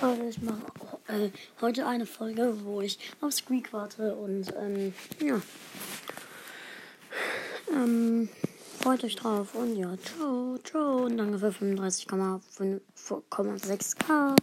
Also ich mache äh, heute eine Folge, wo ich auf Squeak warte und ähm, ja. Ähm, freut euch drauf und ja, ciao, ciao und danke für 35,6k.